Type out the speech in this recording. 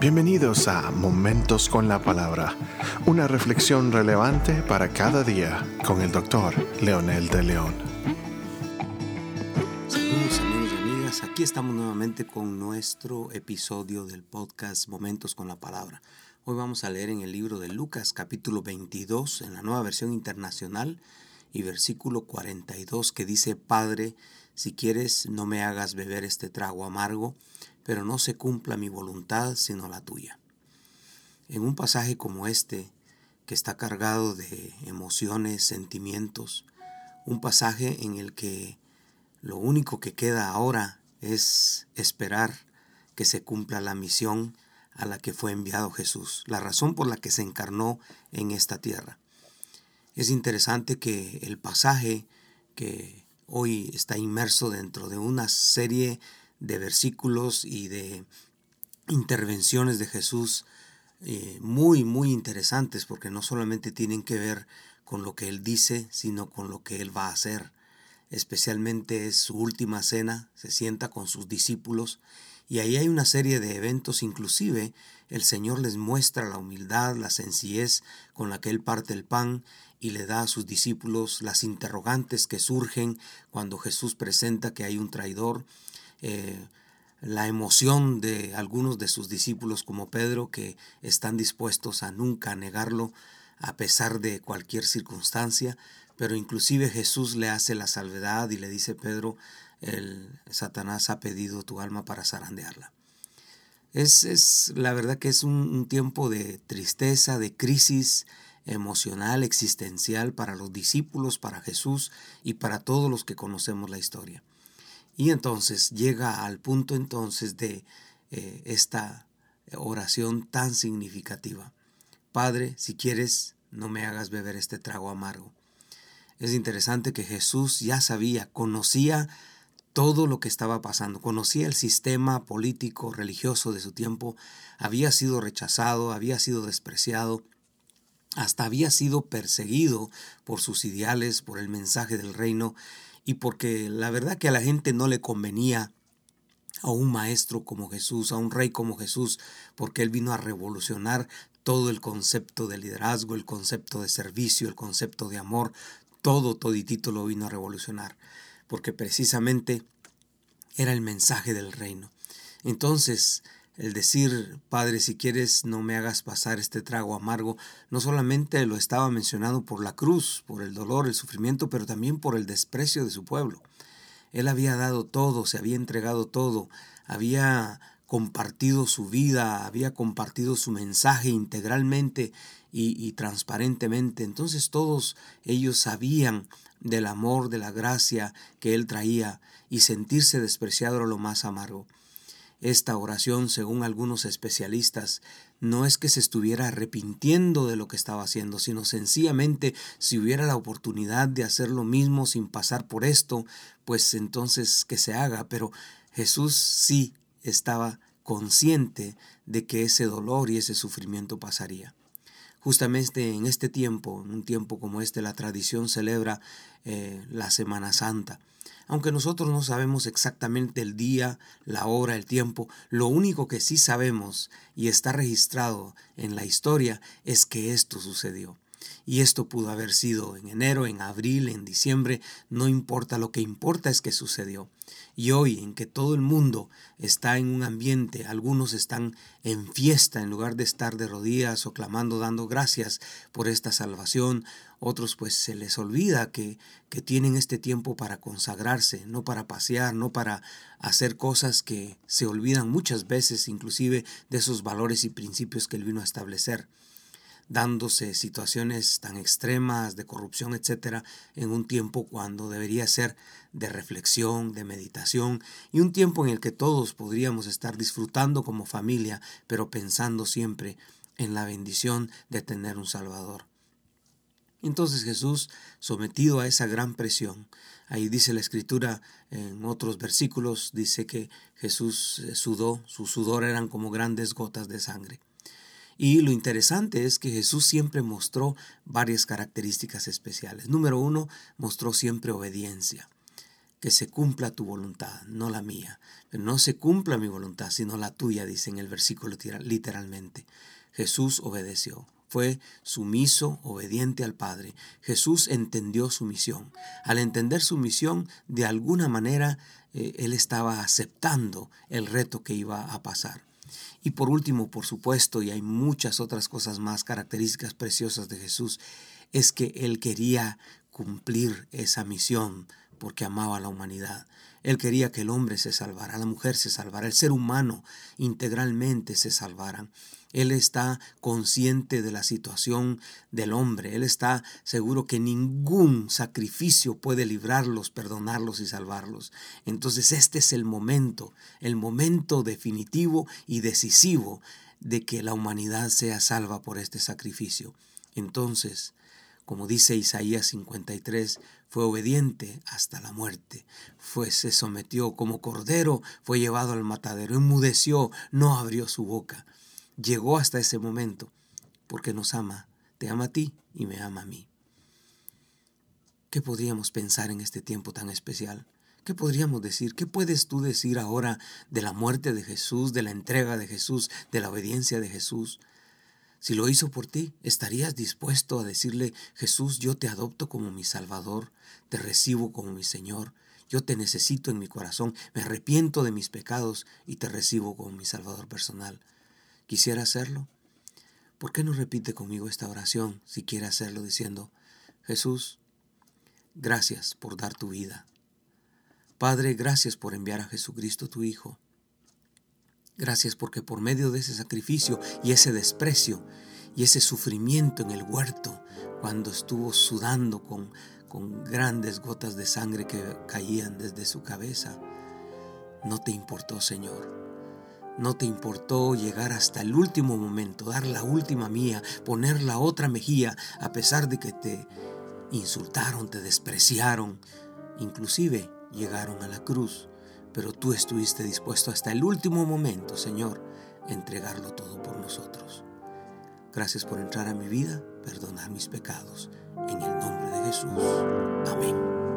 Bienvenidos a Momentos con la Palabra, una reflexión relevante para cada día con el doctor Leonel de León. Saludos amigos y amigas, aquí estamos nuevamente con nuestro episodio del podcast Momentos con la Palabra. Hoy vamos a leer en el libro de Lucas capítulo 22 en la nueva versión internacional y versículo 42 que dice, Padre, si quieres no me hagas beber este trago amargo, pero no se cumpla mi voluntad sino la tuya. En un pasaje como este, que está cargado de emociones, sentimientos, un pasaje en el que lo único que queda ahora es esperar que se cumpla la misión a la que fue enviado Jesús, la razón por la que se encarnó en esta tierra. Es interesante que el pasaje que hoy está inmerso dentro de una serie de versículos y de intervenciones de Jesús eh, muy, muy interesantes, porque no solamente tienen que ver con lo que Él dice, sino con lo que Él va a hacer. Especialmente es su última cena, se sienta con sus discípulos y ahí hay una serie de eventos, inclusive el Señor les muestra la humildad, la sencillez con la que Él parte el pan y le da a sus discípulos las interrogantes que surgen cuando Jesús presenta que hay un traidor, eh, la emoción de algunos de sus discípulos como Pedro que están dispuestos a nunca negarlo a pesar de cualquier circunstancia, pero inclusive Jesús le hace la salvedad y le dice Pedro, el Satanás ha pedido tu alma para zarandearla. Es, es la verdad que es un tiempo de tristeza, de crisis emocional, existencial para los discípulos, para Jesús y para todos los que conocemos la historia. Y entonces llega al punto entonces de eh, esta oración tan significativa. Padre, si quieres, no me hagas beber este trago amargo. Es interesante que Jesús ya sabía, conocía todo lo que estaba pasando, conocía el sistema político, religioso de su tiempo, había sido rechazado, había sido despreciado, hasta había sido perseguido por sus ideales, por el mensaje del reino, y porque la verdad que a la gente no le convenía a un maestro como Jesús, a un rey como Jesús, porque él vino a revolucionar todo el concepto de liderazgo, el concepto de servicio, el concepto de amor, todo, toditito lo vino a revolucionar, porque precisamente era el mensaje del reino. Entonces, el decir, Padre, si quieres no me hagas pasar este trago amargo, no solamente lo estaba mencionando por la cruz, por el dolor, el sufrimiento, pero también por el desprecio de su pueblo. Él había dado todo, se había entregado todo, había compartido su vida, había compartido su mensaje integralmente y, transparentemente. Entonces todos ellos sabían del amor, de la gracia que él traía y sentirse despreciado era lo más amargo. Esta oración, según algunos especialistas, no es que se estuviera arrepintiendo de lo que estaba haciendo, sino sencillamente si hubiera la oportunidad de hacer lo mismo sin pasar por esto, pues entonces que se haga. Pero Jesús sí estaba consciente de que ese dolor y ese sufrimiento pasaría. Justamente en este tiempo, en un tiempo como este, la tradición celebra eh, la Semana Santa. Aunque nosotros no sabemos exactamente el día, la hora, el tiempo, lo único que sí sabemos y está registrado en la historia es que esto sucedió. Y esto pudo haber sido en enero, en abril, en diciembre, no importa, lo que importa es que sucedió. Y hoy, en que todo el mundo está en un ambiente, algunos están en fiesta en lugar de estar de rodillas o clamando, dando gracias por esta salvación, otros pues se les olvida que, que tienen este tiempo para consagrarse, no para pasear, no para hacer cosas que se olvidan muchas veces inclusive de esos valores y principios que él vino a establecer dándose situaciones tan extremas de corrupción, etcétera, en un tiempo cuando debería ser de reflexión, de meditación y un tiempo en el que todos podríamos estar disfrutando como familia, pero pensando siempre en la bendición de tener un Salvador. Entonces Jesús, sometido a esa gran presión, ahí dice la escritura en otros versículos, dice que Jesús eh, sudó, su sudor eran como grandes gotas de sangre. Y lo interesante es que Jesús siempre mostró varias características especiales. Número uno, mostró siempre obediencia. que se cumpla tu voluntad, no la mía. No se cumpla mi voluntad, sino la tuya, dice en el versículo literalmente. Jesús obedeció, fue sumiso, obediente al Padre. Jesús entendió su misión. Al entender su misión, de alguna manera, eh, él estaba aceptando el reto que iba a pasar. Y por último, por supuesto, y hay muchas otras cosas más características preciosas de Jesús, es que él quería cumplir esa misión porque amaba a la humanidad. Él quería que el hombre se salvara, la mujer se salvara, el ser humano integralmente se salvara. Él está consciente de la situación del hombre. Él está seguro que ningún sacrificio puede librarlos, perdonarlos y salvarlos. Entonces este es el momento, el momento definitivo y decisivo de que la humanidad sea salva por este sacrificio. Entonces, como dice Isaías 53, fue obediente hasta la muerte, fue se sometió como cordero, fue llevado al matadero, enmudeció, no abrió su boca llegó hasta ese momento porque nos ama, te ama a ti y me ama a mí. ¿Qué podríamos pensar en este tiempo tan especial? ¿Qué podríamos decir? ¿Qué puedes tú decir ahora de la muerte de Jesús, de la entrega de Jesús, de la obediencia de Jesús? Si lo hizo por ti, ¿estarías dispuesto a decirle, Jesús, yo te adopto como mi Salvador, te recibo como mi Señor, yo te necesito en mi corazón, me arrepiento de mis pecados y te recibo como mi Salvador personal? ¿Quisiera hacerlo? ¿Por qué no repite conmigo esta oración si quiere hacerlo diciendo, Jesús, gracias por dar tu vida. Padre, gracias por enviar a Jesucristo tu Hijo. Gracias porque por medio de ese sacrificio y ese desprecio y ese sufrimiento en el huerto, cuando estuvo sudando con, con grandes gotas de sangre que caían desde su cabeza, no te importó, Señor no te importó llegar hasta el último momento, dar la última mía, poner la otra mejilla, a pesar de que te insultaron, te despreciaron, inclusive llegaron a la cruz. Pero tú estuviste dispuesto hasta el último momento, Señor, a entregarlo todo por nosotros. Gracias por entrar a mi vida, perdonar mis pecados. En el nombre de Jesús. Amén.